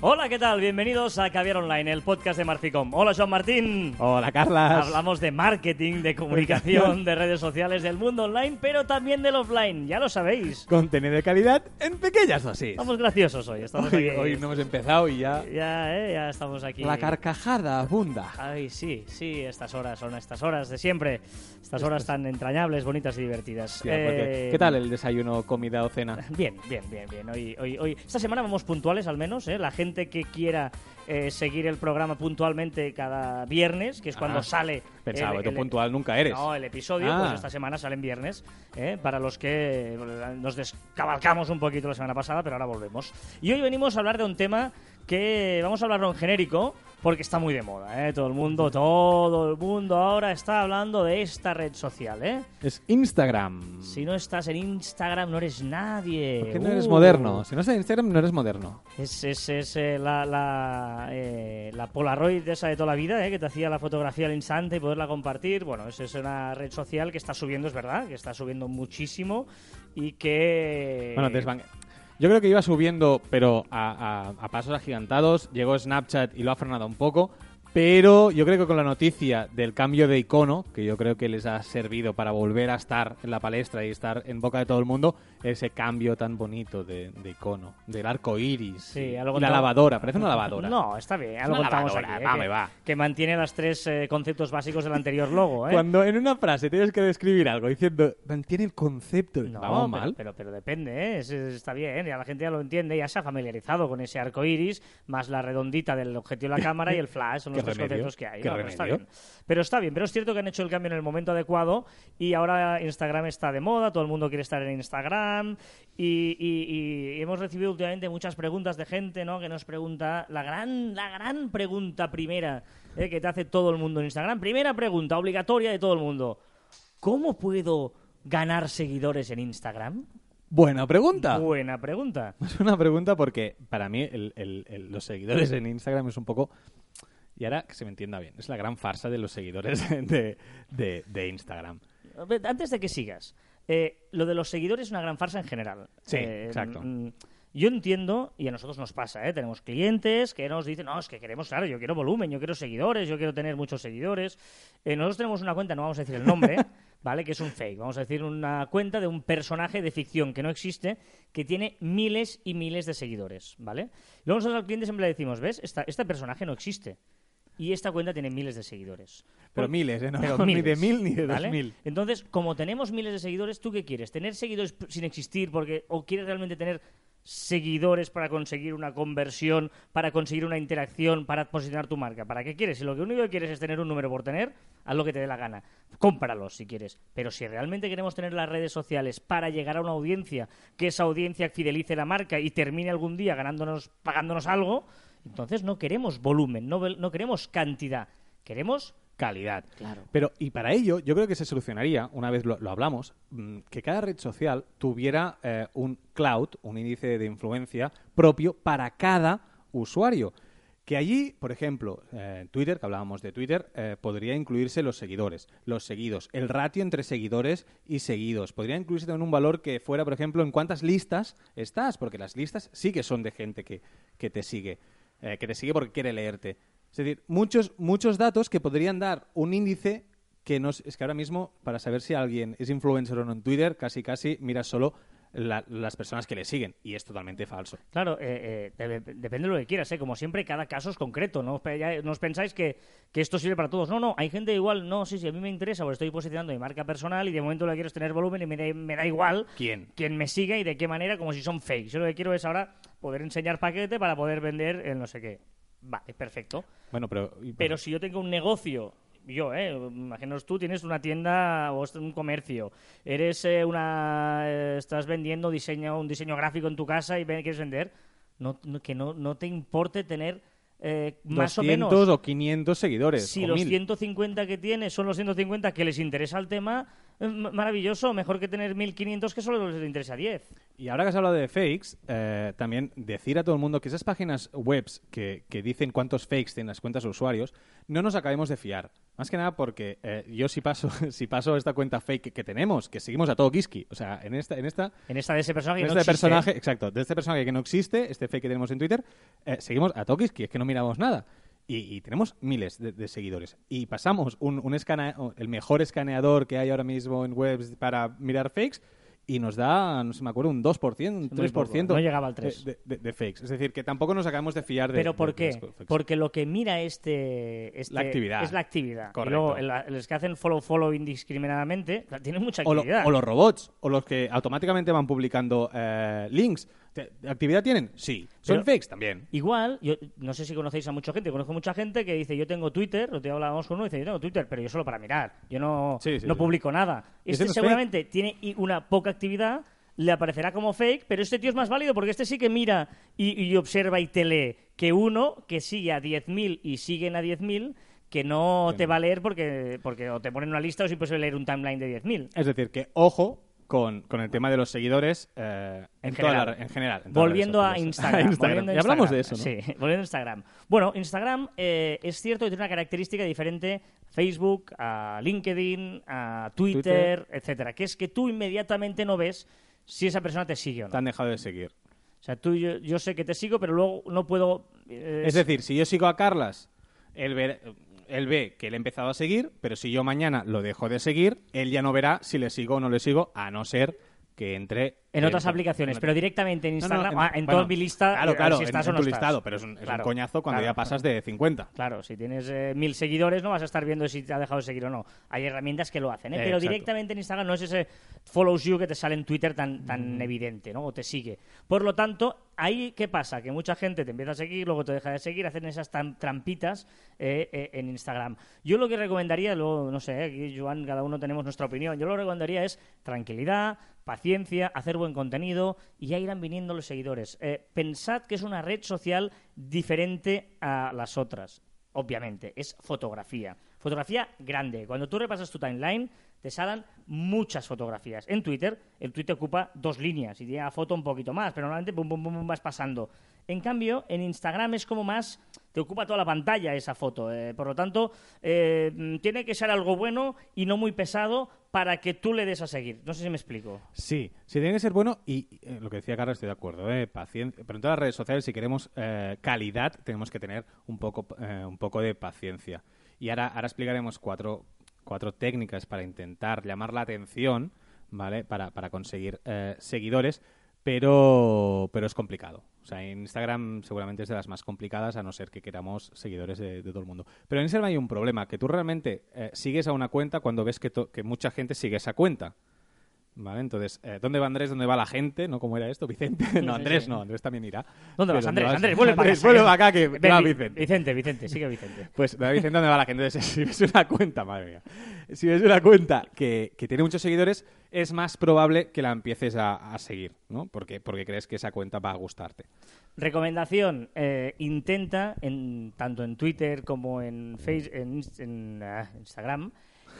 Hola, ¿qué tal? Bienvenidos a Caviar Online, el podcast de Marficom. Hola, Joan Martín. Hola, Carlas. Hablamos de marketing, de comunicación, de redes sociales, del mundo online, pero también del offline, ya lo sabéis. Contenido de calidad en pequeñas dosis. Estamos graciosos hoy, estamos Hoy, aquí. hoy no hemos empezado y ya... Ya, eh, ya estamos aquí. La carcajada abunda. Ay, sí, sí, estas horas son estas horas de siempre. Estas horas tan entrañables, bonitas y divertidas. Porque- Eh, ¿Qué tal el desayuno, comida o cena? Bien, bien, bien, bien. Hoy, hoy, hoy, esta semana vamos puntuales al menos, ¿eh? La gente que quiera eh, seguir el programa puntualmente cada viernes, que es cuando Ah, sale... Pensaba, el- tú puntual nunca eres. No, el episodio, Ah. pues esta semana sale en viernes, ¿eh? para los que eh, nos descabalcamos un poquito la semana pasada, pero ahora volvemos. Y hoy venimos a hablar de un tema que vamos a hablarlo en genérico, porque está muy de moda, ¿eh? Todo el mundo, todo el mundo ahora está hablando de esta red social, ¿eh? Es Instagram. Si no estás en Instagram, no eres nadie. ¿Por qué no eres Uh. moderno? Si no estás en Instagram, no eres moderno. Es, es, es, eh, la, la, eh, la Polaroid esa de toda la vida, eh, que te hacía la fotografía al instante y poderla compartir. Bueno, es, es una red social que está subiendo, es verdad, que está subiendo muchísimo y que... Bueno, desvan- Yo creo que iba subiendo, pero a, a- pasos agigantados. Llegó Snapchat y lo ha frenado un poco. Pero yo creo que con la noticia del cambio de icono, que yo creo que les ha servido para volver a estar en la palestra y estar en boca de todo el mundo, ese cambio tan bonito de, de icono, del arco iris. Sí, y la lavadora, parece una lavadora. No, está bien, contamos lavadora, aquí. eh, va, que, me va. que mantiene los tres eh, conceptos básicos del anterior logo. ¿eh? Cuando en una frase tienes que describir algo diciendo, mantiene el concepto, No, vamos pero, mal. Pero, pero depende, ¿eh? Es- es- está bien, ya la gente ya lo entiende, ya se ha familiarizado con ese arco iris, más la redondita del objetivo de la cámara y el flash, los tres remedio, conceptos que hay. No, pero está bien. Pero está bien, pero es cierto que han hecho el cambio en el momento adecuado y ahora Instagram está de moda, todo el mundo quiere estar en Instagram y, y- y hemos recibido últimamente muchas preguntas de gente, ¿no? Que nos pregunta, la gran, la gran pregunta primera ¿eh? que te hace todo el mundo en Instagram, primera pregunta obligatoria de todo el mundo. ¿Cómo puedo ganar seguidores en Instagram? Buena pregunta. Buena pregunta. Es una pregunta porque para mí el- el- el- los seguidores en Instagram es un poco... Y ahora que se me entienda bien, es la gran farsa de los seguidores de, de- de Instagram. Antes de que sigas, eh, lo de los seguidores es una gran farsa en general. Sí, Eh, exacto. mm, Yo entiendo, y a nosotros nos pasa, ¿eh? tenemos clientes que nos dicen, no, es que queremos, claro, yo quiero volumen, yo quiero seguidores, yo quiero tener muchos seguidores. Eh, nosotros tenemos una cuenta, no vamos a decir el nombre, ¿vale? Que es un fake, vamos a decir una cuenta de un personaje de ficción que no existe, que tiene miles y miles de seguidores, ¿vale? Luego nosotros al cliente siempre le decimos, ¿ves? Esta- este personaje no existe. Y esta cuenta tiene miles de seguidores. Pero Por- miles, ¿eh? No, pero ni de mil ni de dos ¿vale? mil. Entonces, como tenemos miles de seguidores, ¿tú qué quieres? ¿Tener seguidores sin existir porque o quieres realmente tener seguidores para conseguir una conversión, para conseguir una interacción, para posicionar tu marca? ¿Para qué quieres? Si lo que único que quieres es tener un número por tener, haz lo que te dé la gana. Cómpralos si quieres. Pero si realmente queremos tener las redes sociales para llegar a una audiencia, que esa audiencia fidelice la marca y termine algún día ganándonos, pagándonos algo, entonces no queremos volumen, no, no queremos cantidad, queremos Calidad. Claro. Pero, y para ello, yo creo que se solucionaría, una vez lo, lo hablamos, mm, que cada red social tuviera eh, un cloud, un índice de influencia propio para cada usuario. Que allí, por ejemplo, eh, Twitter, que hablábamos de Twitter, eh, podría incluirse los seguidores, los seguidos, el ratio entre seguidores y seguidos. Podría incluirse también un valor que fuera, por ejemplo, en cuántas listas estás, porque las listas sí que son de gente que, que te sigue, eh, que te sigue porque quiere leerte. Es decir, muchos, muchos datos que podrían dar un índice que no es, que ahora mismo, para saber si alguien es influencer o no en Twitter, casi casi miras solo la- las personas que le siguen. Y es totalmente falso. Claro, eh, eh, depende de lo que quieras, ¿eh? Como siempre, cada caso es concreto. No ya- no os pensáis que, que esto sirve para todos. No, no, hay gente igual, no, sí, sí, a mí me interesa, porque estoy posicionando mi marca personal y de momento lo que quiero es tener volumen y me da, me da igual ¿Quién? quién me siga y de qué manera, como si son fakes. Yo lo que quiero es ahora poder enseñar paquete para poder vender el no sé qué. Vale, perfecto. Bueno, pero... Pero si yo tengo un negocio, yo, eh, imaginaos tú tienes una tienda o un comercio, eres eh, una, eh, estás vendiendo diseño, un diseño gráfico en tu casa y quieres vender, no, no- que no, no te importe tener eh, más 200 o menos. o 500 seguidores. Si o los 1000. 150 que tienes son los 150 que les interesa el tema, maravilloso, mejor que tener 1500 que solo les interesa 10. Y ahora que has hablado de fakes, eh, también decir a todo el mundo que esas páginas webs que, que dicen cuántos fakes tienen las cuentas de usuarios, no nos acabemos de fiar. Más que nada porque eh, yo si paso, si paso esta cuenta fake que tenemos, que seguimos a todo Kiski, o sea, en esta, en esta, En esta de ese personaje en que no este existe. personaje, exacto, de este personaje que no existe, este fake que tenemos en Twitter, eh, seguimos a Tokiski, es que no miramos nada. Y, y tenemos miles de, de seguidores. Y pasamos un, un escane- el mejor escaneador que hay ahora mismo en webs para mirar fakes y nos da, no sé, me acuerdo, un 2%, un Muy poco, 3% no llegaba al 3. De, de- de fakes. Es decir, que tampoco nos acabamos de fiar de ¿Pero por qué? fakes. Porque lo que mira este, este- La actividad. es la actividad. Correcto. Y luego el- los que hacen follow follow indiscriminadamente tienen mucha o, lo- actividad. o los robots, o los que automáticamente van publicando eh, links. ¿Te- ¿Actividad tienen? Sí. ¿Son Pero- fakes? También. Igual, yo no sé si conocéis a mucha gente, conozco mucha gente que dice yo tengo Twitter, lo te hablábamos con uno dice yo tengo Twitter, pero yo solo para mirar, yo no, Sí, sí, no sí. publico nada. ¿Y ese Este es seguramente tiene una poca actividad, le aparecerá como fake, pero este tío es más válido porque este sí que mira y, y observa y te lee que uno que sigue a 10.000 y siguen a 10.000 que no te va a leer porque, porque o te ponen una lista o si puedes leer un timeline de 10.000. Es decir, que ojo con, con el tema de los seguidores eh, en, En toda la general. en en Volviendo a Instagram. volviendo a Y hablamos de eso, ¿no? Sí, volviendo a Instagram. Bueno, Instagram eh, es cierto que tiene una característica diferente a Facebook, a LinkedIn, a Twitter, Twitter. etcétera, que es que tú inmediatamente no ves si esa persona te sigue o no. Te han dejado de seguir. O sea, tú, yo, yo sé que te sigo, pero luego no puedo... eh, Es decir, si yo sigo a Carlas, él ve, él ve que le he empezado a seguir, pero si yo mañana lo dejo de seguir, él ya no verá si le sigo o no le sigo, a no ser que entre en otras en- aplicaciones, en- pero directamente en No, no, Instagram, ah, en, bueno, toda mi lista, Claro, eh, claro, si en- estás en, o no tu listado, pero es un, es un Claro, coñazo cuando claro. ya pasas de 50. Claro, si tienes eh, mil seguidores no vas a estar viendo si te ha dejado de seguir o no. Hay herramientas que lo hacen, ¿eh? Pero exacto. directamente en Instagram no es ese follows you que te sale en Twitter tan, tan evidente, ¿no? O te sigue. Por lo tanto, ahí ¿qué pasa? Que mucha gente te empieza a seguir, luego te deja de seguir, hacen esas trampitas eh, en Instagram. Yo lo que recomendaría, luego, no sé, aquí Joan, cada uno tenemos nuestra opinión, yo lo que recomendaría es tranquilidad, paciencia, hacer buen contenido y ya irán viniendo los seguidores. Eh, pensad que es una red social diferente a las otras obviamente, es fotografía. Fotografía grande. Cuando tú repasas tu timeline, te salen muchas fotografías. En Twitter, el tweet ocupa dos líneas y tiene la foto un poquito más, pero normalmente pum, pum, pum, pum, vas pasando. En cambio, en Instagram es como más, te ocupa toda la pantalla esa foto. eh, por lo tanto, eh, tiene que ser algo bueno y no muy pesado para que tú le des a seguir. No sé si me explico. Sí, sí tiene que ser bueno y eh, lo que decía Carlos estoy de acuerdo, eh, paciencia. Pero en todas las redes sociales si queremos eh, calidad tenemos que tener un poco, eh, un poco de paciencia. Y ahora, ahora explicaremos cuatro, cuatro técnicas para intentar llamar la atención, ¿vale? Para, para conseguir eh, seguidores, pero, pero es complicado. O sea, en Instagram seguramente es de las más complicadas, a no ser que queramos seguidores de, todo el mundo. Pero en Instagram hay un problema, que tú realmente eh, sigues a una cuenta cuando ves que, que mucha gente sigue esa cuenta. Vale, entonces, eh, ¿dónde va Andrés? ¿Dónde va la gente? ¿No? ¿Cómo era esto? ¿Vicente? No, Andrés no, Andrés también irá. ¿Dónde vas, Andrés? Andrés, vuelve para casa. vuelve para acá, que Ven, va Vi- Vicente. Vicente, Vicente, sigue Vicente. Pues, ¿dónde va Vicente? ¿Dónde va la gente? Entonces, si ves una cuenta, madre mía, si ves una cuenta que, que tiene muchos seguidores, es más probable que la empieces a, a seguir, ¿no? Porque, porque crees que esa cuenta va a gustarte. Recomendación, eh, intenta, en, tanto en Twitter como en, face, en, ah, Instagram,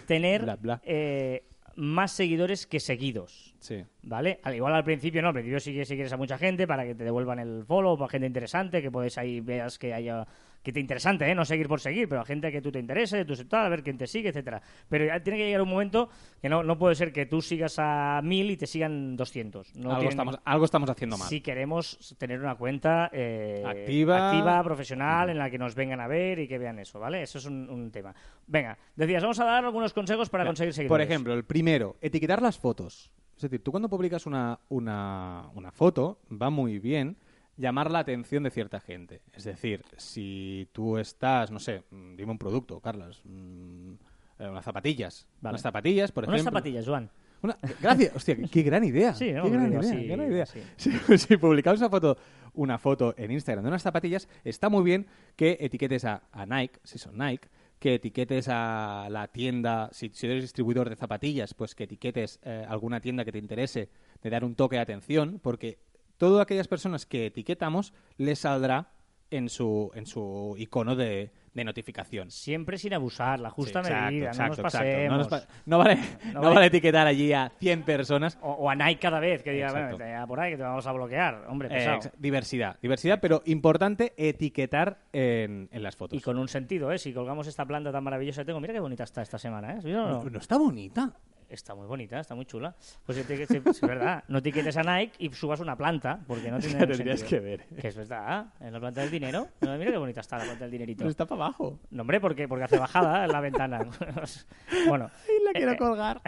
tener Bla, bla. eh, más seguidores que seguidos. Sí. ¿Vale? Al igual al principio no, al principio sí que si quieres a mucha gente para que te devuelvan el follow, para gente interesante, que puedes ahí veas que haya que te interesante, ¿eh? no seguir por seguir, pero a gente que tú te interese, de tu sector, a ver quién te sigue, etcétera. Pero ya tiene que llegar un momento que no, no puede ser que tú sigas a mil y te sigan 200. No algo, tiene- estamos, algo estamos haciendo mal. si queremos tener una cuenta eh, Activa. activa, profesional, en la que nos vengan a ver y que vean eso, ¿vale? Eso es un, un tema. Venga, decías, vamos a dar algunos consejos para conseguir Por seguidores. ejemplo, el primero, etiquetar las fotos. Es decir, tú cuando publicas una, una, una foto, va muy bien llamar la atención de cierta gente. Es decir, si tú estás, no sé, mm, dime un producto, Carlos, mm, eh, unas zapatillas. Vale. Unas zapatillas, por Unas ejemplo. zapatillas, Joan. Una- gracias, hostia, qué, gran idea. Sí, ¿no? qué gran Digo idea, así, gran idea. así. Si, si publicamos una foto, una foto en Instagram de unas zapatillas, está muy bien que etiquetes a, a Nike, si son Nike, que etiquetes a la tienda, si, si eres distribuidor de zapatillas, pues que etiquetes eh, alguna tienda que te interese, de dar un toque de atención, porque todas aquellas personas que etiquetamos les saldrá en su, en su icono de, notificación. Siempre sin abusar, la justa Sí, exacto, medida, exacto, no nos exacto. pasemos. No, nos pa- no vale, No no vale- vale etiquetar allí a 100 personas. O, o a Nike cada vez, que diga, bueno, por ahí que te vamos a bloquear. Hombre, Eh, pesado. diversidad, diversidad, pero importante etiquetar en, en las fotos. y con un sentido, ¿eh? Si colgamos esta planta tan maravillosa que tengo, mira qué bonita está esta semana, ¿eh? ¿Sí o no? no, no está bonita. Está muy bonita, está muy chula. Pues es verdad, no etiquetes a Nike y subas una planta, porque no tiene tendrías que ver. Que es verdad, en la planta del dinero. No, mira qué bonita está la planta del dinerito. Pero está para abajo. No, hombre, porque, porque hace bajada en la ventana. bueno, Y la quiero Eh, colgar.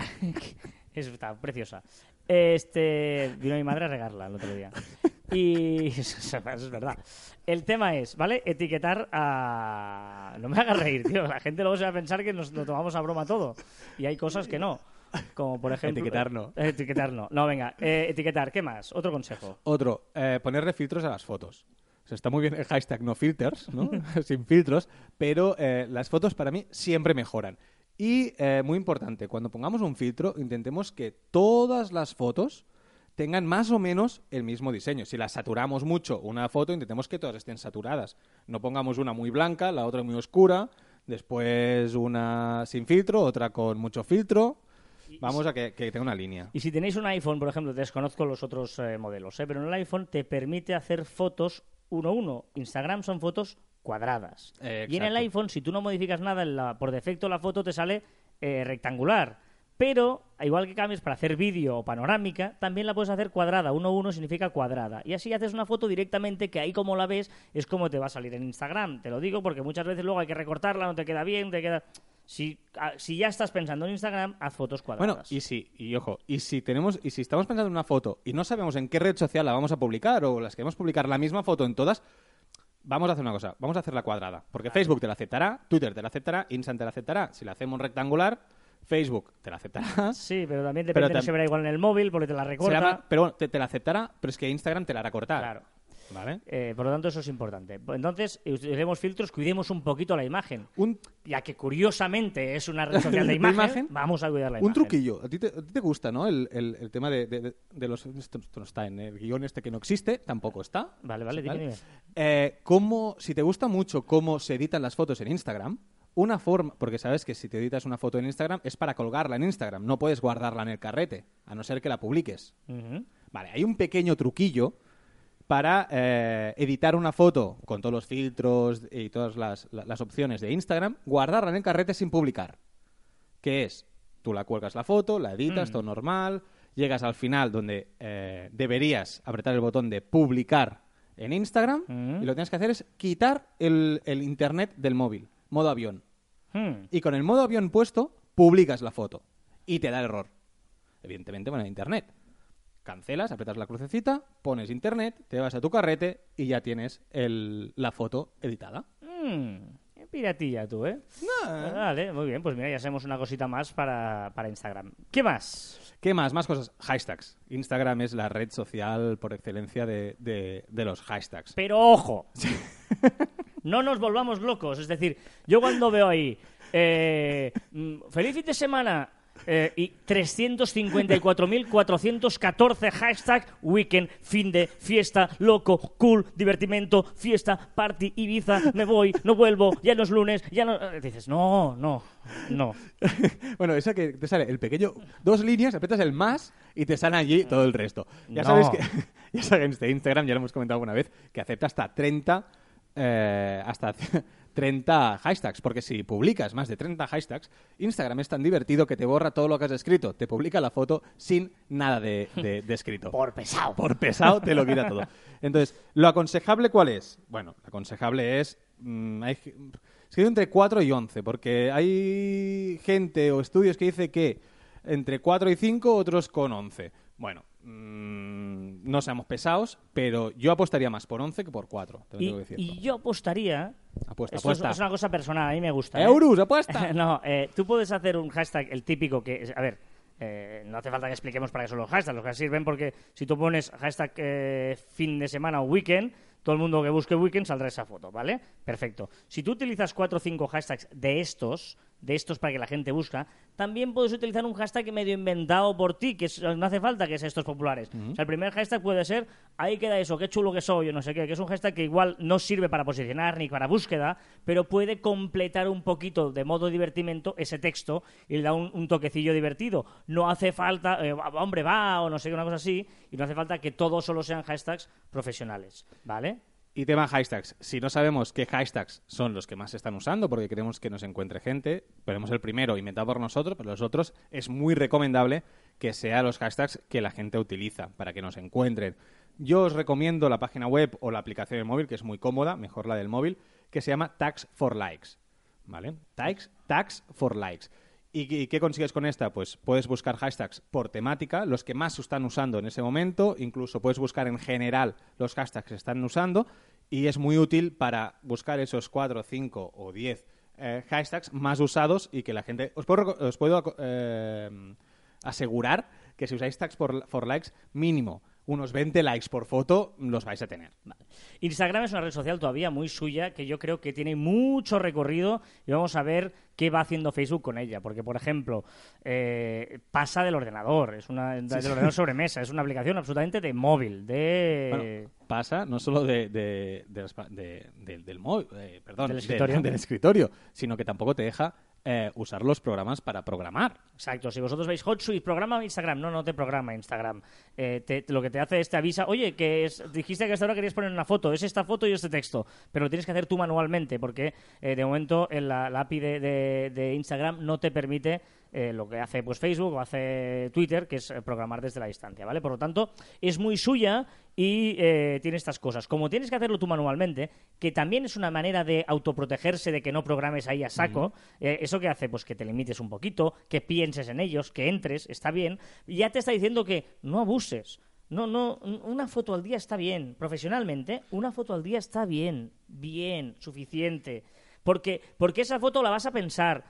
es, está preciosa. Este, vino mi madre a regarla el otro día. Y eso es verdad. El tema es, ¿vale? Etiquetar a... No me hagas reír, tío. La gente luego se va a pensar que nos lo tomamos a broma todo. Y hay cosas que no. Como por ejemplo... Etiquetar no. Etiquetar no. No, venga. eh, etiquetar. ¿Qué más? Otro consejo. Otro, eh, ponerle filtros a las fotos. O sea, está muy bien el hashtag no filters, ¿no? Sin filtros, pero eh, las fotos para mí siempre mejoran. Y eh, muy importante, cuando pongamos un filtro, intentemos que todas las fotos tengan más o menos el mismo diseño. Si las saturamos mucho una foto, intentemos que todas estén saturadas. No pongamos una muy blanca, la otra muy oscura, después una sin filtro, otra con mucho filtro. Vamos a que, que tenga una línea. Y si tenéis un iPhone, por ejemplo, desconozco los otros eh, modelos, ¿eh? pero en el iPhone te permite hacer fotos uno a uno. Instagram son fotos cuadradas. Eh, y en el iPhone, si tú no modificas nada, la- por defecto la foto te sale eh, rectangular. Pero, igual que cambies para hacer vídeo o panorámica, también la puedes hacer cuadrada. Uno a uno significa cuadrada. Y así haces una foto directamente que ahí como la ves es como te va a salir en Instagram. Te lo digo porque muchas veces luego hay que recortarla, no te queda bien, te queda... Si, si ya estás pensando en Instagram, haz fotos cuadradas. Bueno, y si, y ojo, y si tenemos, y si estamos pensando en una foto y no sabemos en qué red social la vamos a publicar o las queremos publicar la misma foto en todas, vamos a hacer una cosa, vamos a hacerla cuadrada. Porque Facebook te la aceptará, Twitter te la aceptará, Instagram te la aceptará. Si la hacemos rectangular, Facebook te la aceptará. Sí, pero también Pero depende, no se verá igual en el móvil porque te la recorta. pero bueno, te, te la aceptará, pero es que Instagram te la hará cortar. Claro. ¿Vale? Eh, por lo tanto, eso es importante. Entonces, utilicemos filtros, cuidemos un poquito la imagen. Un, Ya que curiosamente es una red social de ¿De imagen, imagen? vamos a cuidar la un imagen. truquillo. ¿A ti, te, a ti te gusta, ¿no? El, el- el tema de, de- los... Esto, no está en el guion este que no existe, tampoco está. Vale, vale, dime, dime. Eh, cómo, si te gusta mucho cómo se editan las fotos en Instagram, una forma, porque sabes que si te editas una foto en Instagram es para colgarla en Instagram, no puedes guardarla en el carrete, a no ser que la publiques. Vale, hay un pequeño truquillo para eh, editar una foto con todos los filtros y todas las, la- las opciones de Instagram, guardarla en el carrete sin publicar. Que es, tú la cuelgas la foto, la editas, Mm. todo normal, llegas al final donde eh, deberías apretar el botón de publicar en Instagram Mm. y lo que tienes que hacer es quitar el, el internet del móvil, modo avión. Hmm. Y con el modo avión puesto, publicas la foto y te da error. Evidentemente, bueno, internet. Cancelas, apretas la crucecita, pones internet, te vas a tu carrete y ya tienes el- la foto editada. Qué piratilla tú, ¿eh? Vale, muy bien. Pues mira, ya hacemos una cosita más para, para Instagram. ¿Qué más? ¿Qué más? Más cosas. Hashtags. Instagram es la red social por excelencia de, de- de los hashtags. Pero ojo, no nos volvamos locos. Es decir, yo cuando veo ahí, eh, mm, feliz fin de semana eh, y 354.414 hashtag weekend, fin de, fiesta, loco, cool, divertimento, fiesta, party, Ibiza, me voy, no vuelvo, ya no es lunes, ya no... eh, Dices, no, no, no. bueno, esa que te sale el pequeño, dos líneas, apretas el más y te sale allí todo el resto. Ya No. sabes que, ya sabes de Instagram, ya lo hemos comentado alguna vez, que acepta hasta 30, eh, hasta 30 hashtags, porque si publicas más de 30 hashtags, Instagram es tan divertido que te borra todo lo que has escrito, te publica la foto sin nada de, de- de escrito. Por pesado. Por pesado te lo quita todo. Entonces, ¿lo aconsejable cuál es? Bueno, lo aconsejable es... mm, hay, entre 4 y 11, porque hay gente o estudios que dice que entre 4 y 5, otros con 11. Bueno, mm, no seamos pesados, pero yo apostaría más por 11 que por 4. Te lo Y, tengo que decir. y yo apostaría... Apuesta, esto es- apuesta. Es, una cosa personal, a mí me gusta. ¿eh? ¡Eurus, apuesta! no, eh, tú puedes hacer un hashtag, el típico que... A ver, eh, no hace falta que expliquemos para qué son los hashtags. Los que sirven porque si tú pones hashtag eh, fin de semana o weekend, todo el mundo que busque weekend saldrá esa foto, ¿vale? Perfecto. Si tú utilizas cuatro o cinco hashtags de estos, de estos para que la gente busca, también puedes utilizar un hashtag medio inventado por ti, que es- no hace falta que sea estos populares. O sea, el primer hashtag puede ser, ahí queda eso, qué chulo que soy, o no sé qué, que es un hashtag que igual no sirve para posicionar ni para búsqueda, pero puede completar un poquito de modo divertimento ese texto y le da un, un toquecillo divertido. No hace falta, eh, hombre, va, o no sé qué, una cosa así, y no hace falta que todos solo sean hashtags profesionales, ¿vale? Y tema hashtags. Si no sabemos qué hashtags son los que más se están usando, porque queremos que nos encuentre gente, ponemos el primero inventado por nosotros, pero los otros es muy recomendable que sean los hashtags que la gente utiliza para que nos encuentren. Yo os recomiendo la página web o la aplicación del móvil, que es muy cómoda, mejor la del móvil, que se llama Tags for Likes. ¿Vale? Tags, tags for Likes. ¿Y, qué consigues con esta? Pues puedes buscar hashtags por temática, los que más se están usando en ese momento, incluso puedes buscar en general los hashtags que se están usando y es muy útil para buscar esos 4, 5 o 10 eh, hashtags más usados y que la gente... Os puedo, os puedo eh, asegurar que si usáis tags for, for likes, mínimo unos 20 likes por foto los vais a tener. Instagram es una red social todavía muy suya que yo creo que tiene mucho recorrido y vamos a ver qué va haciendo Facebook con ella. Porque, por ejemplo, eh, pasa del ordenador, es una del ordenador sobre mesa, es una aplicación absolutamente de móvil, de... Bueno, pasa no solo de, de- de las pa- de- del- del móvil, eh, perdón, Del del- escritorio. del escritorio, sino que tampoco te deja eh, usar los programas para programar. Exacto, si vosotros veis HotSuite, programa Instagram, no, no te programa Instagram. Eh, te- lo que te hace es te avisa, oye, que es- dijiste que hasta ahora querías poner una foto, es esta foto y este texto, pero lo tienes que hacer tú manualmente porque eh, de momento en la, API de Instagram no te permite eh, lo que hace pues Facebook o hace Twitter, que es eh, programar desde la distancia, ¿vale? Por lo tanto, es muy suya y eh, tiene estas cosas. Como tienes que hacerlo tú manualmente, que también es una manera de autoprotegerse de que no programes ahí a saco, eh, ¿eso qué hace? Pues que te limites un poquito, que pienses en ellos, que entres, está bien. Ya te está diciendo que no abuses. No, no, una foto al día está bien. Profesionalmente, una foto al día está bien, bien, suficiente. Porque, porque esa foto la vas a pensar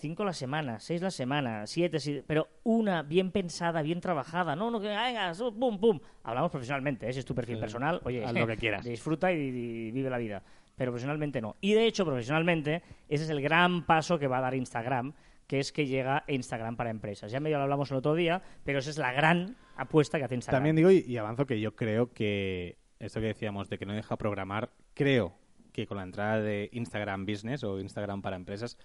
cinco la semana, seis la semana, siete, si- pero una bien pensada, bien trabajada. No, no, que venga, su- pum, pum. Hablamos profesionalmente, ¿eh? si es tu perfil personal, oye, haz lo que quieras. disfruta y, y vive la vida. Pero profesionalmente no. Y de hecho, profesionalmente, ese es el gran paso que va a dar Instagram, que es que llega Instagram para empresas. Ya medio lo hablamos el otro día, pero esa es la gran apuesta que hace Instagram. También digo y, y avanzo que yo creo que esto que decíamos de que no deja programar, creo que con la entrada de Instagram Business o Instagram para empresas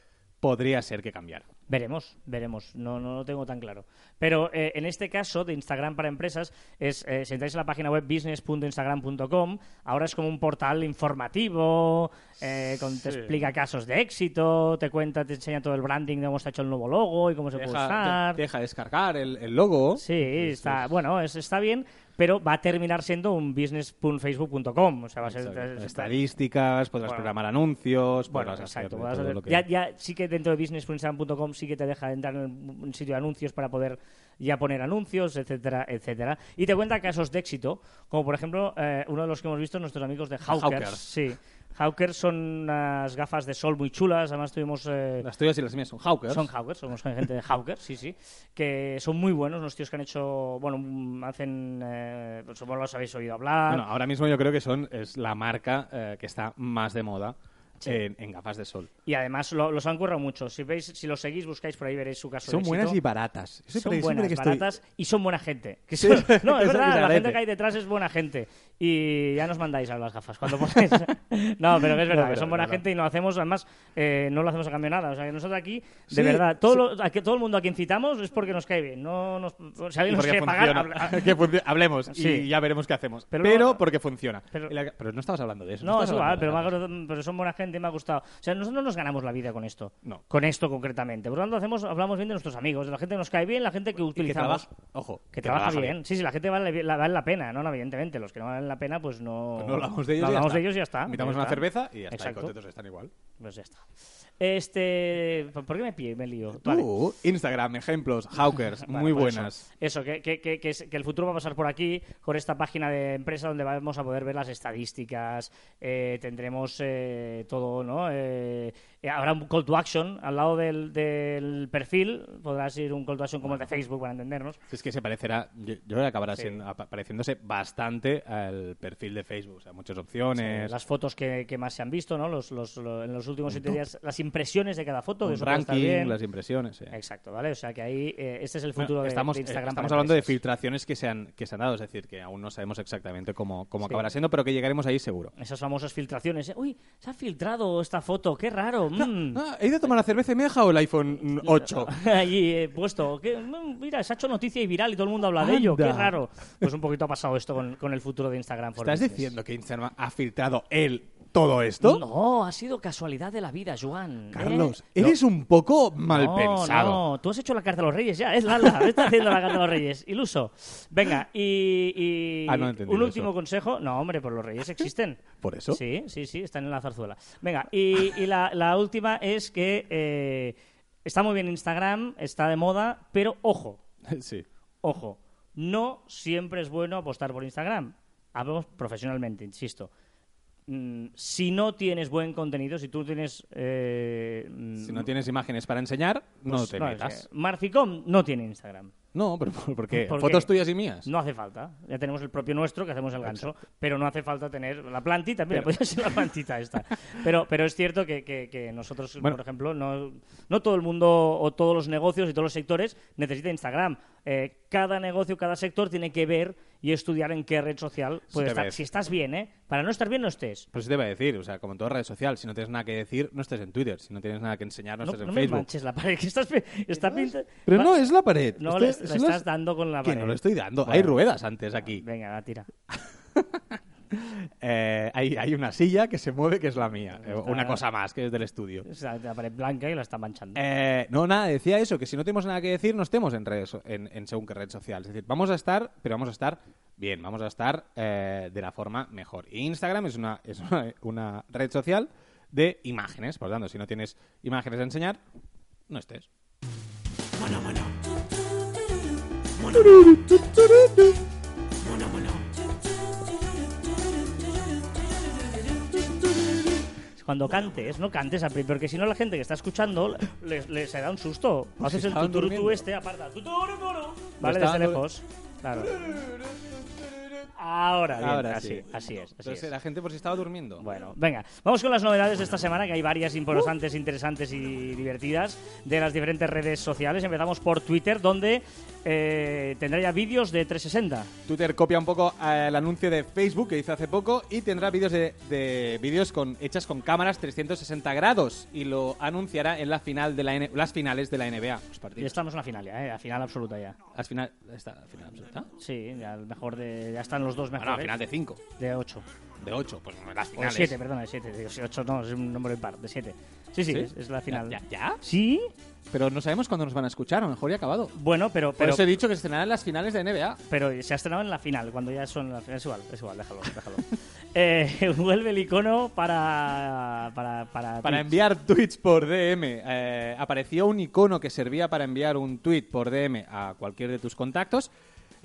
podría ser que cambiara. Veremos, veremos. No, no lo tengo tan claro. Pero eh, en este caso de Instagram para empresas, es, eh, si entráis en la página web business.instagram.com, ahora es como un portal informativo, eh, con- te explica casos de éxito, te cuenta, te enseña todo el branding de cómo está hecho el nuevo logo y cómo se puede usar. te deja descargar el, el logo. Sí, está, bueno, es- está bien, pero va a terminar siendo un business.facebook.com. O sea, va a ser... Exacto. Estadísticas, podrás Bueno. programar anuncios, Bueno, podrás exacto. podrás hacer- que- ya, ya sí que dentro de business.instagram.com sí que te deja entrar en un sitio de anuncios para poder ya poner anuncios, etcétera, etcétera. Y te cuenta casos de éxito, como por ejemplo eh, uno de los que hemos visto nuestros amigos de Hawkers. Hawkers. Sí. Hawkers son unas gafas de sol muy chulas, además tuvimos... eh, Las tuyas y las mías son Hawkers. son Hawkers, somos gente de Hawkers, sí, sí, que son muy buenos, unos tíos que han hecho, bueno, hacen, eh, pues los habéis oído hablar. Bueno, ahora mismo yo creo que son es la marca eh, que está más de moda en, en gafas de sol. Y además lo- los han currado mucho. Si veis, si los seguís, buscáis por ahí, veréis su caso Son de buenas y baratas. Son buenas, que estoy- baratas y son buena gente. Que Sí, son- no, es verdad, la gente que hay detrás es buena gente. Y ya nos mandáis a las gafas cuando ponéis. no, pero es verdad, No, que son buena gente y no hacemos, además, eh, no lo hacemos a cambio de nada. O sea, que nosotros aquí, de Sí, verdad, todo, lo- a que todo el mundo a quien citamos es porque nos cae bien. No nos, sea, alguien nos quiere pagar. habla- Que Hablemos Sí. y ya veremos qué hacemos. Pero porque funciona. pero- no estabas hablando de eso. No, es igual, pero, pero son buena gente me ha gustado. O sea, nosotros no nos ganamos la vida con esto. No. Con esto concretamente. Por lo tanto, hacemos, hablamos bien de nuestros amigos, de la gente que nos cae bien, la gente que que utilizamos. trabaja, ojo, Que trabaja bien. Sí, sí, la gente vale, la- vale la pena, ¿no? Evidentemente, los que no valen la pena, pues no. Pues no hablamos de ellos. no y ya hablamos está. de ellos y ya está. Invitamos Ya una cerveza y ya está. Y contentos están igual. Pues ya está. Este. ¿Por qué me, pie, me lío? Tú, Vale. Instagram, ejemplos, Hawkers, Vale, muy buenas. Eso, eso, que, que- que- que el futuro va a pasar por aquí, con esta página de empresa donde vamos a poder ver las estadísticas, eh, tendremos eh, todo, ¿no? Eh, habrá un call to action al lado del, del perfil, podrás ir un call to action como el de Facebook para entendernos. Es que se parecerá, yo, yo creo que acabará Sí. siendo- apa- pareciéndose bastante al perfil de Facebook. O sea, muchas opciones. Las fotos que, que más se han visto, ¿no? Los, los- lo- en los últimos siete días, las impresiones de cada foto, que Un eso puede estar ranking, bien. las impresiones. sí. Exacto, ¿vale? O sea que ahí eh, este es el Bueno, futuro de- estamos, de, eh, Instagram. estamos para hablando de filtraciones que se, han, que se han dado, es decir, que aún no sabemos exactamente cómo, cómo Sí. acabará siendo, pero que llegaremos ahí seguro. Esas famosas filtraciones. ¿eh? Uy, se ha filtrado esta foto, qué raro. mm. Ah, ¿He ido a tomar la cerveza y me he dejado el iPhone 8? Allí he puesto, que, mm, mira, se ha hecho noticia y viral y todo el mundo habla de ello, qué raro. Pues un poquito ha pasado esto con, con el futuro de Instagram. ¿Estás diciendo que Instagram ha filtrado él todo esto? No, ha sido casualidad de la vida, Joan. ¿eh? Carlos, No. eres un poco mal no, pensado. No, tú has hecho la carta a los reyes ya, es Lala, está haciendo la carta a los reyes, iluso. Venga, y, y Ah, no un último consejo. No, hombre, pues los reyes existen. ¿Por eso? Sí, sí, sí, están en la zarzuela. Venga, y, y la, la última es que eh, está muy bien Instagram, está de moda, pero ojo, Sí. ojo, no siempre es bueno apostar por Instagram. Hablamos profesionalmente, insisto. Mm, si no tienes buen contenido, si tú tienes... eh, Si mm, no tienes imágenes para enseñar, no pues te es metas. que Marficom no tiene Instagram. No, pero ¿por qué? ¿Por ¿Fotos tuyas y mías? No hace falta. Ya tenemos el propio nuestro que hacemos el ganso. Pero no hace falta tener la plantita. Mira, podría ser la plantita esta. Pero, pero es cierto que, que- que nosotros, Bueno. por ejemplo, no, no todo el mundo o todos los negocios y todos los sectores necesita Instagram. Eh, cada negocio, cada sector tiene que ver y estudiar en qué red social puede estar. ves. Si estás bien, ¿eh? Para no estar bien, no estés. Pues sí te iba a decir, o sea, como en toda red social, si no tienes nada que decir, no estés en Twitter. Si no tienes nada que enseñar, no, No, estés en no me Facebook. manches la pared, que estás, está pinta- Pero Va- no, es la pared. No, Esto- le, le estás las- dando con la Que pared. no lo estoy dando. Bueno. Hay ruedas antes aquí. Venga, va, tira. Eh, hay, hay una silla que se mueve que es la mía. Eh, Está- Una cosa más que es del estudio. O sea, la pared blanca y la está manchando. Eh, no, nada, decía eso, que si no tenemos nada que decir, no estemos en redes, en, en según qué red social. Es decir, vamos a estar, pero vamos a estar bien, vamos a estar eh, de la forma mejor. Y Instagram es una, es una, una red social de imágenes, por lo tanto, si no tienes imágenes a enseñar, no estés. Cuando cantes, no cantes al principio, porque si no la gente que está escuchando le, le- se da un susto. Haces el tuturutú este, aparta. Vale, desde lejos. Claro. Ahora, bien, Ahora así, sí. así es. Así Entonces, es. la gente por si estaba durmiendo. Bueno, venga, vamos con las novedades de esta semana, que hay varias importantes, interesantes y divertidas de las diferentes redes sociales. Empezamos por Twitter, donde eh, tendrá ya vídeos de 360. Twitter copia un poco eh, el anuncio de Facebook que hizo hace poco y tendrá vídeos de, de vídeos con hechas con cámaras 360 grados y lo anunciará en la final de la N- las finales de la NBA. Los Ya estamos en la final ya, ¿eh? La final absoluta ya. Las final, está la final absoluta. Sí, ya, el mejor de, ya están los dos mejores. final de 5, de 8. de 8, pues las O de finales. 7, perdona, de 7. Digo, 8 no, es un número impar, de 7. Sí, sí, ¿Sí? Es, es la final. ¿Ya, ya? ¿Sí? Pero no sabemos cuándo nos van a escuchar, a lo mejor ya ha acabado. Bueno, pero, Por pero, eso he dicho que se estrenarán las finales de NBA. pero se ha estrenado en la final, cuando ya son las Es igual, es igual, déjalo, déjalo. eh, vuelve el icono para. para, para, Para enviar tweets por DM. Eh, apareció un icono que servía para enviar un tweet por DM a cualquier de tus contactos.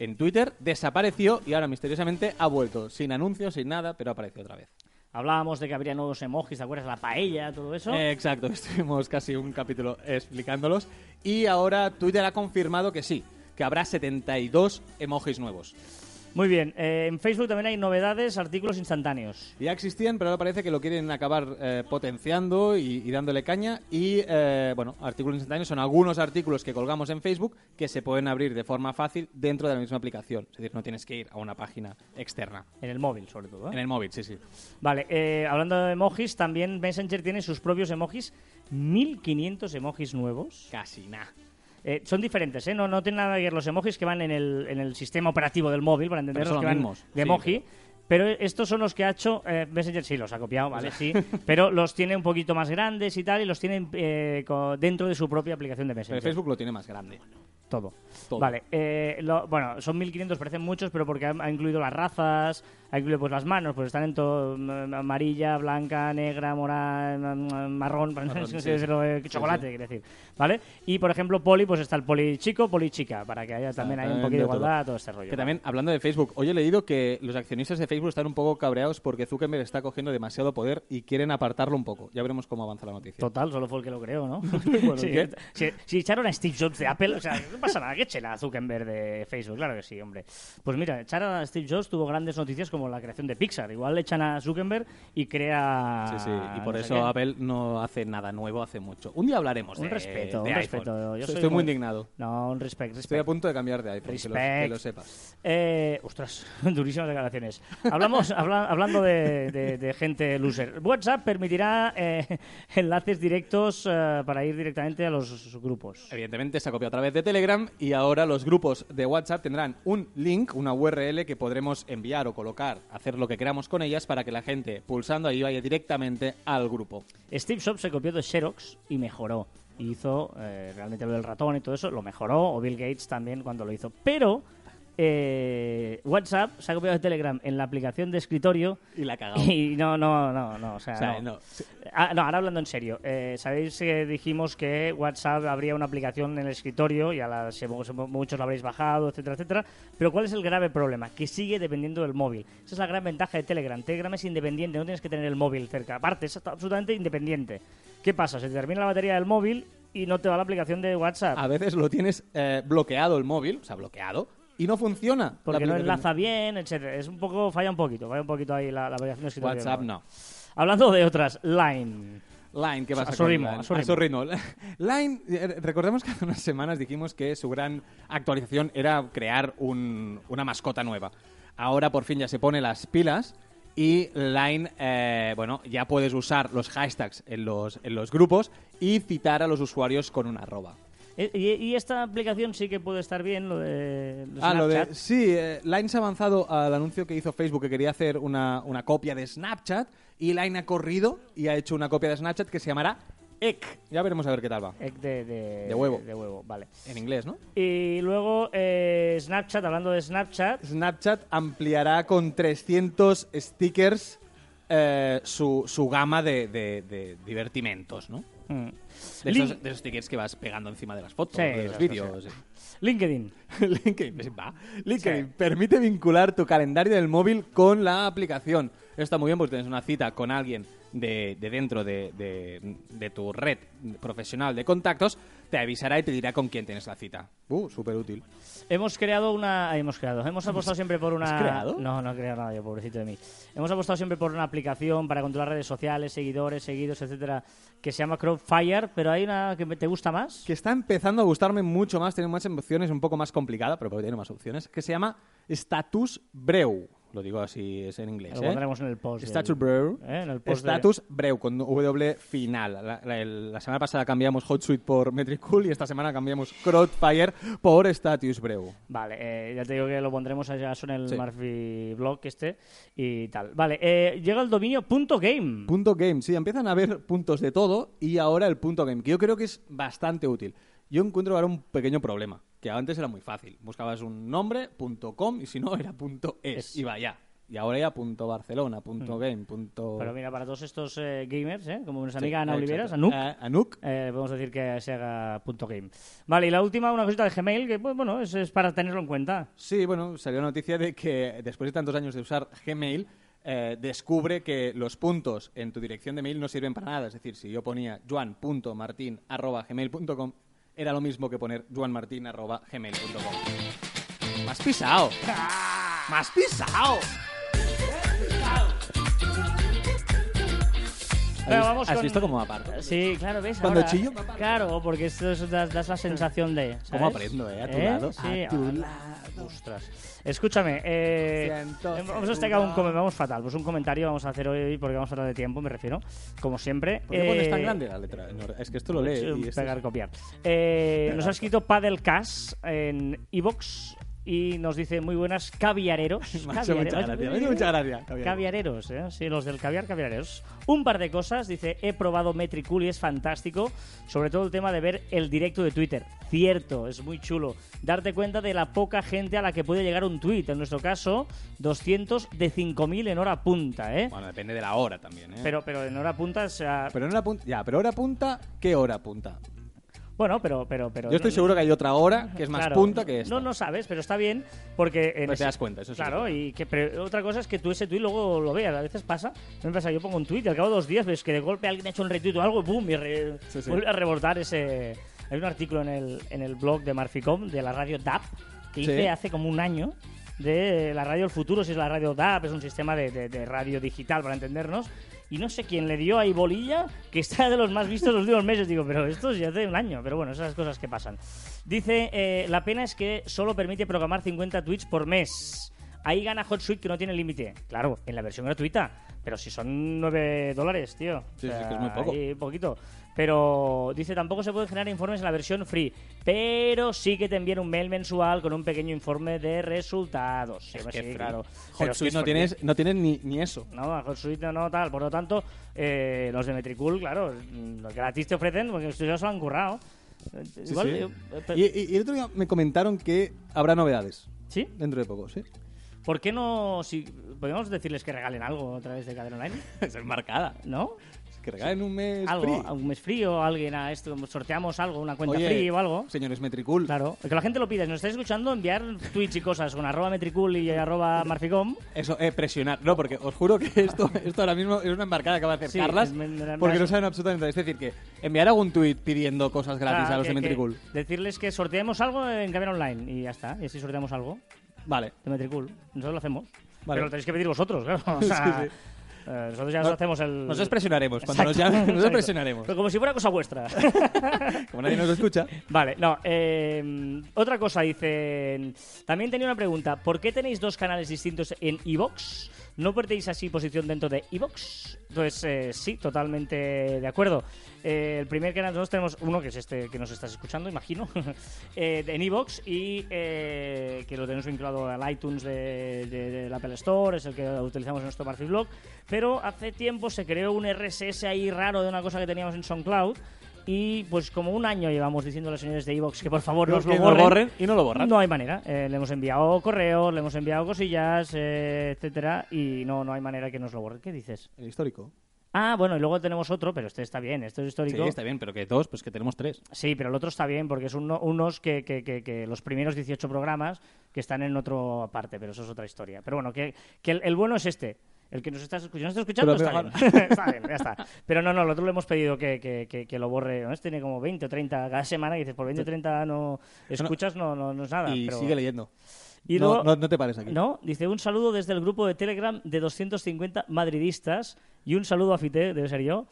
En Twitter desapareció y ahora misteriosamente ha vuelto. Sin anuncios, sin nada, pero apareció otra vez. Hablábamos de que habría nuevos emojis, ¿te acuerdas? La paella, todo eso. Eh, exacto, estuvimos casi un capítulo explicándolos. Y ahora Twitter ha confirmado que sí, que habrá 72 emojis nuevos. Muy bien, eh, en Facebook también hay novedades, artículos instantáneos. Ya existían, pero ahora parece que lo quieren acabar eh, potenciando y, y dándole caña. Y, eh, bueno, artículos instantáneos son algunos artículos que colgamos en Facebook que se pueden abrir de forma fácil dentro de la misma aplicación. Es decir, no tienes que ir a una página externa. En el móvil, sobre todo. ¿eh? En el móvil, sí, sí. Vale, eh, hablando de emojis, también Messenger tiene sus propios emojis. 1500 emojis nuevos. Casi nada. Eh, son diferentes, ¿eh? No, no tienen nada que ver los emojis que van en el, en el sistema operativo del móvil, para entendernos son que los van mismos, de sí. emoji. Pero estos son los que ha hecho eh, Messenger, sí, los ha copiado, ¿vale? Sí, pero los tiene un poquito más grandes y tal, y los tiene eh, dentro de su propia aplicación de Pero Messenger. Facebook lo tiene más grande. Todo. Todo. Vale, eh, lo- bueno, son 1500, parecen muchos, pero porque ha, ha incluido las razas, ha incluido pues las manos, pues están en todo, mm, amarilla, blanca, negra, morada, mm, marrón, Marrón, no sé sí. decirlo, eh, chocolate, quiero decir, ¿vale? Y por ejemplo, poli, pues está el poli chico, poli chica, para que haya también haya un poquito de de todo. igualdad, todo este rollo. Que ¿vale? también, hablando de Facebook, hoy he leído que los accionistas de Facebook están un poco cabreados porque Zuckerberg está cogiendo demasiado poder y quieren apartarlo un poco. Ya veremos cómo avanza la noticia. Total, solo fue el que lo creó, ¿no? Bueno, Sí, ¿qué? si, si echaron a Steve Jobs de Apple, o sea, pasa nada, que echen a Zuckerberg de Facebook, claro que sí, hombre. Pues mira, echar a Steve Jobs tuvo grandes noticias como la creación de Pixar. Igual le echan a Zuckerberg y crea... Sí, sí, y por no eso. Apple no hace nada nuevo hace mucho. Un día hablaremos Un de respeto, de un iPhone. respeto. Yo Estoy, soy muy muy- indignado. No, un respect, Estoy respect. a punto de cambiar de iPhone, que lo, que lo sepas. Eh, ostras, durísimas declaraciones. Hablamos, habla- hablando de, de- de gente loser. WhatsApp permitirá eh, enlaces directos eh, para ir directamente a los grupos. Evidentemente se ha copiado a través de Telegram y ahora los grupos de WhatsApp tendrán un link, una URL que podremos enviar o colocar, hacer lo que queramos con ellas para que la gente pulsando ahí vaya directamente al grupo. Steve Jobs se copió de Xerox y mejoró. Hizo eh, realmente lo del ratón y todo eso, lo mejoró, o Bill Gates también cuando lo hizo. Pero eh, WhatsApp se ha copiado de Telegram en la aplicación de escritorio Y la ha cagado. y no, no, no, no, o sea, O sea, no. no. Ah, no, ahora hablando en serio. eh, Sabéis que dijimos que WhatsApp habría una aplicación en el escritorio, y a la, muchos la habréis bajado, etcétera, etcétera. Pero ¿cuál es el grave problema? Que sigue dependiendo del móvil. Esa es la gran ventaja de Telegram. Telegram es independiente, no tienes que tener el móvil cerca. Aparte, es absolutamente independiente. ¿Qué pasa? Se te termina la batería del móvil y no te va la aplicación de WhatsApp. A veces lo tienes eh, bloqueado el móvil, o sea, bloqueado, y no funciona. porque no enlaza bien, etcétera. Es un poco, falla un poquito, falla un poquito ahí la, la aplicación de WhatsApp no. Hablando de otras, Line. Line, ¿qué pasa A su ritmo, Line? a su ritmo. Line, eh, recordemos que hace unas semanas dijimos que su gran actualización era crear un- una mascota nueva. Ahora por fin ya se pone las pilas y Line, eh, bueno, ya puedes usar los hashtags en los, en los grupos y citar a los usuarios con una arroba. Eh, Y, y esta aplicación sí que puede estar bien, lo de Ah, lo de... Sí, eh, Line se ha avanzado al anuncio que hizo Facebook que quería hacer una, una copia de Snapchat y Line ha corrido y ha hecho una copia de Snapchat que se llamará Ek. Ya veremos a ver qué tal va. Egg de, de, De huevo. De huevo, vale. En inglés, ¿no? Y luego eh, Snapchat, hablando de Snapchat, Snapchat ampliará con 300 stickers eh, su, su gama de, de- de divertimentos, ¿no? mm, De Lin- esos, de esos stickers que vas pegando encima de las fotos, Sí, de los vídeos. LinkedIn. LinkedIn, pues va. LinkedIn Sí. permite vincular tu calendario del móvil con la aplicación. Está muy bien porque tienes una cita con alguien de, de dentro de, de- de tu red profesional de contactos, te avisará y te dirá con quién tienes la cita. Uh, súper útil. Hemos creado una. Hemos creado. Hemos apostado siempre por una. ¿Has creado? No, no he creado nada yo, pobrecito de mí. Hemos apostado siempre por una aplicación para controlar redes sociales, seguidores, seguidos, etcétera, que se llama Crowdfire, pero hay una que me- te gusta más. que está empezando a gustarme mucho más, tiene más opciones, un poco más complicada, pero porque tiene más opciones, que se llama Status Breu. Lo digo así, es en inglés. Lo ¿eh? pondremos en el post. del- Status Breu. ¿eh? En el post de- Status Breu, con W final. La, la- el- la semana pasada cambiamos HotSuite por Metricool y esta semana cambiamos Crowdfire por Status Breu. Vale, eh, ya te digo que lo pondremos allá en el Sí. Murphy blog este y tal. Vale, eh, llega el dominio punto .game. Punto game, sí, empiezan a haber puntos de todo y ahora el punto game, que yo creo que es bastante útil. Yo encuentro ahora un pequeño problema, que antes era muy fácil. Buscabas un nombre, punto .com, y si no, era punto .es, Es. y vaya. Y ahora ya punto .barcelona, punto .game, punto... Mm. Pero mira, para todos estos eh, gamers, ¿eh? como nuestra Sí, amiga Ana. Oliveras, Anuk, Eh, Anuk. eh, podemos decir que se haga punto .game. Vale, y la última, una cosita de Gmail, que pues, bueno, es, es para tenerlo en cuenta. Sí, bueno, salió noticia de que después de tantos años de usar Gmail, eh, descubre que los puntos en tu dirección de mail no sirven para nada. Es decir, si yo ponía juan.martin.gmail.com, era lo mismo que poner juanmartin.gmail.com. ¡Me has pisado! ¡Me has pisado! Venga, ¿Has, vamos has con- visto cómo aparto? Sí, claro, ¿ves? Cuando Ahora- chillo, me aparto. Claro, porque esto es, das, das la sensación de... ¿sabes? ¿Cómo aprendo, eh? A tu lado. Sí, A tu ah, lado. Ostras. Escúchame, eh, Siento eh, vamos a ser destacar un vamos fatal. Pues un comentario vamos a hacer hoy porque vamos a hablar de tiempo, me refiero. Como siempre. ¿Por qué pones Eh, tan grande la letra? No, es que esto lo lee. Sí, y esto pegar, es- copiar. Eh, nos ha escrito Padelcas en iBox y nos dice muy buenas caviareros. Mucha Caviareros. gracia, me ha hecho mucha gracia, caviareros. Caviareros, ¿eh? Sí, los del caviar, caviareros. Un par de cosas, dice, he probado Metricool y es fantástico, sobre todo el tema de ver el directo de Twitter. Cierto, es muy chulo. Darte cuenta de la poca gente a la que puede llegar un tweet. En nuestro caso, 200 de 5.000 en hora punta, ¿eh? Bueno, depende de la hora también, ¿eh? Pero, pero en hora punta, o sea... Pero en hora punta, ya, pero hora punta, ¿qué hora punta? Bueno, pero... pero, pero Yo estoy no- seguro que hay otra hora que es más Claro. punta que esta. No, no sabes, pero está bien porque... en Pero te das cuenta, eso sí. Claro, y que pero otra cosa es que tú ese tweet luego lo veas. A veces pasa, me pasa, yo pongo un tweet y al cabo de dos días ves que de golpe alguien ha hecho un retweet o algo boom, y re- Sí, sí. vuelve a rebotar ese, Hay un artículo en el, en el blog de Marficom, de la radio DAP, que hice hace como un año de la radio del futuro, si es la radio DAP, es un sistema de, de- de radio digital para entendernos. Y no sé quién le dio ahí bolilla, que está de los más vistos los últimos meses. Digo, pero esto es ya hace un año. Pero bueno, esas cosas que pasan. Dice, eh, la pena es que solo permite programar 50 tweets por mes. Ahí gana HotSuite que no tiene límite. Claro, en la versión gratuita. Pero si son 9 dólares, tío. Sí, sí, que es muy poco. ahí poquito. Pero dice, tampoco se pueden generar informes en la versión free. Pero sí que te envían un mail mensual con un pequeño informe de resultados. Sí, que sí, claro. Es que HotSuite es no free. tienes, no tienes ni, ni eso. No, HotSuite no, no, tal. Por lo tanto, eh, los de Metricool, claro, mm, gratis te ofrecen porque ya se lo han currado. Sí, Igual, eh, Y, y- y el otro día me comentaron que habrá novedades ¿Sí? dentro de poco, ¿sí? ¿Por qué no, si podemos decirles que regalen algo a través de Cadena Online? es marcada. ¿No? Que regalen un mes algo, free. un mes frío, alguien a esto, sorteamos algo, una cuenta Oye, free o algo. Señores Metricool, Claro, que la gente lo pida. Si nos estáis escuchando, enviar tweets y cosas con arroba metricool y arroba marficom. Eso, eh, presionar. No, porque os juro que esto, esto ahora mismo es una embarcada que va a hacer Sí, Carlas, porque no saben absolutamente. Es decir, que enviar algún tuit pidiendo cosas gratis Ah, a los que- de Metricool. Decirles que sorteemos algo en Cadena Online y ya está. Y así sorteamos algo. Vale. de Metricool. Nosotros lo hacemos. Vale. Pero lo tenéis que pedir vosotros, claro. O Sí, sea, sí. eh, nosotros ya No- nos hacemos el... Nosotros presionaremos. Cuando nos llamen, exacto. presionaremos. Pero como si fuera cosa vuestra. Como nadie nos escucha. vale, no. eh, otra cosa, dicen... También tenía una pregunta. ¿Por qué tenéis dos canales distintos en Evox? ¿No perdéis así posición dentro de Evox? Pues eh, sí, totalmente de acuerdo. Eh, el primer canal nosotros tenemos uno que es este que nos estás escuchando, imagino, eh, en Evox y eh, que lo tenemos vinculado al iTunes de, de- del Apple Store, es el que utilizamos en nuestro Marfil Blog. Pero hace tiempo se creó un RSS ahí raro de una cosa que teníamos en SoundCloud. Y pues como un año llevamos diciendo a los señores de Evox que por favor nos Que lo nos borren. borren y no lo borran. No hay manera. Eh, le hemos enviado correos, le hemos enviado cosillas, eh, etcétera, y no, no hay manera que nos lo borren. ¿Qué dices? El histórico. Ah, bueno, y luego tenemos otro, pero este está bien, este es histórico. Sí, está bien, pero que dos, pues que tenemos tres. Sí, pero el otro está bien porque es uno- unos que, que- que- que los primeros 18 programas que están en otra parte, pero eso es otra historia. Pero bueno, que, que el, el bueno es este. El que nos estás escuchando, ¿no estás escuchando? Pero Está bien. está bien, ya está. Pero no, no, el otro le hemos pedido que, que- que- que lo borre. ¿no? Este tiene como 20 o 30 cada semana y dices, por 20 o 30 no escuchas, no, no, no es nada. y pero- sigue leyendo. Y no, luego- no, no te pares aquí. no, dice un saludo desde el grupo de Telegram de 250 madridistas y un saludo a Fite, debe ser yo,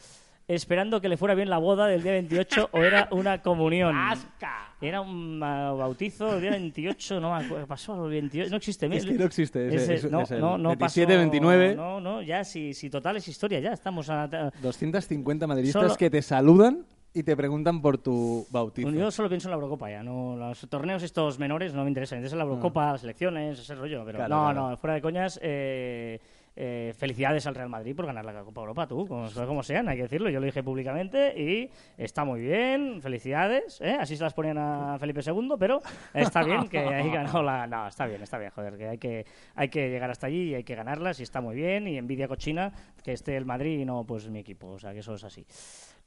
esperando que le fuera bien la boda del día 28 o era una comunión. Era un ah, bautizo el día 28, no me acuerdo, pasó el 28, no existe. Es que no existe ese- Ese- es- no, es el no, no 27, pasó- 29. No, no, ya, si, si total es historia, ya estamos a... a- 250 madridistas Solo- que te saludan y te preguntan por tu bautizo. Yo solo pienso en la Eurocopa ya, no los torneos estos menores no me interesan, me interesa la Eurocopa, las elecciones, ese rollo, pero Ah. Claro, no, claro. no, fuera de coñas, eh, eh, felicidades al Real Madrid por ganar la Copa Europa, tú, como, como sean, hay que decirlo, yo lo dije públicamente y está muy bien, felicidades, ¿eh? así se las ponían a Felipe II, pero está bien que ahí ganó la... No, está bien, está bien, joder, que hay que, hay que llegar hasta allí y hay que ganarlas y está muy bien y envidia cochina que esté el Madrid y no pues mi equipo, o sea que eso es así.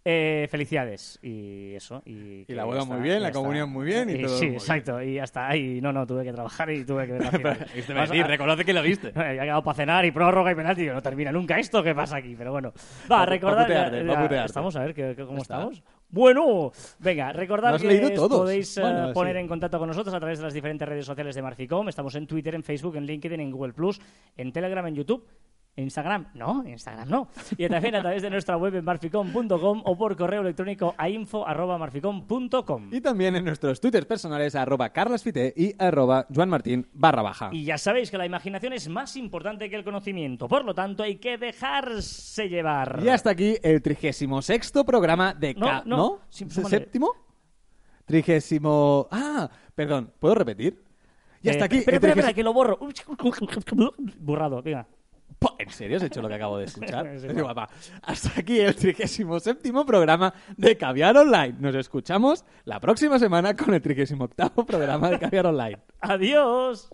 Eh, felicidades y eso. Y, que la boda muy bien, la comunión muy bien y todo Sí, muy exacto. Y está. Y no, no, tuve que trabajar y tuve que ver la a- reconoce que lo viste. me había quedado para cenar y prórroga y penalti. Digo, no termina nunca esto. ¿Qué pasa aquí? Pero bueno. Va, Pa- recordad. pa putearte, pa estamos, a ver ¿qué, qué- cómo está. estamos. Bueno, venga, recordad que todos. podéis eh, Bueno, sí. poner en contacto con nosotros a través de las diferentes redes sociales de Marficom. Estamos en Twitter, en Facebook, en LinkedIn, en Google Plus, en Telegram, en YouTube. ¿En Instagram? No, Instagram no. Y también a través de nuestra web en marficom.com o por correo electrónico a info.marficom.com. Y también en nuestros twitters personales, arroba carlasfite y arroba juanmartin barra baja. Y ya sabéis que la imaginación es más importante que el conocimiento, por lo tanto hay que dejarse llevar. Y hasta aquí el trigésimo sexto programa de No, Ca... no, ¿No? sí, ¿Es súmale. ¿Séptimo? Trigésimo... Ah, perdón, ¿puedo repetir? Y hasta Eh, aquí... Espera, espera, espera, que lo borro. Burrado, venga. ¿En serio has hecho lo que acabo de escuchar? Es Es igual. guapa. Hasta aquí el 37 programa de Caviar Online. Nos escuchamos la próxima semana con el 38 programa de Caviar Online. Adiós.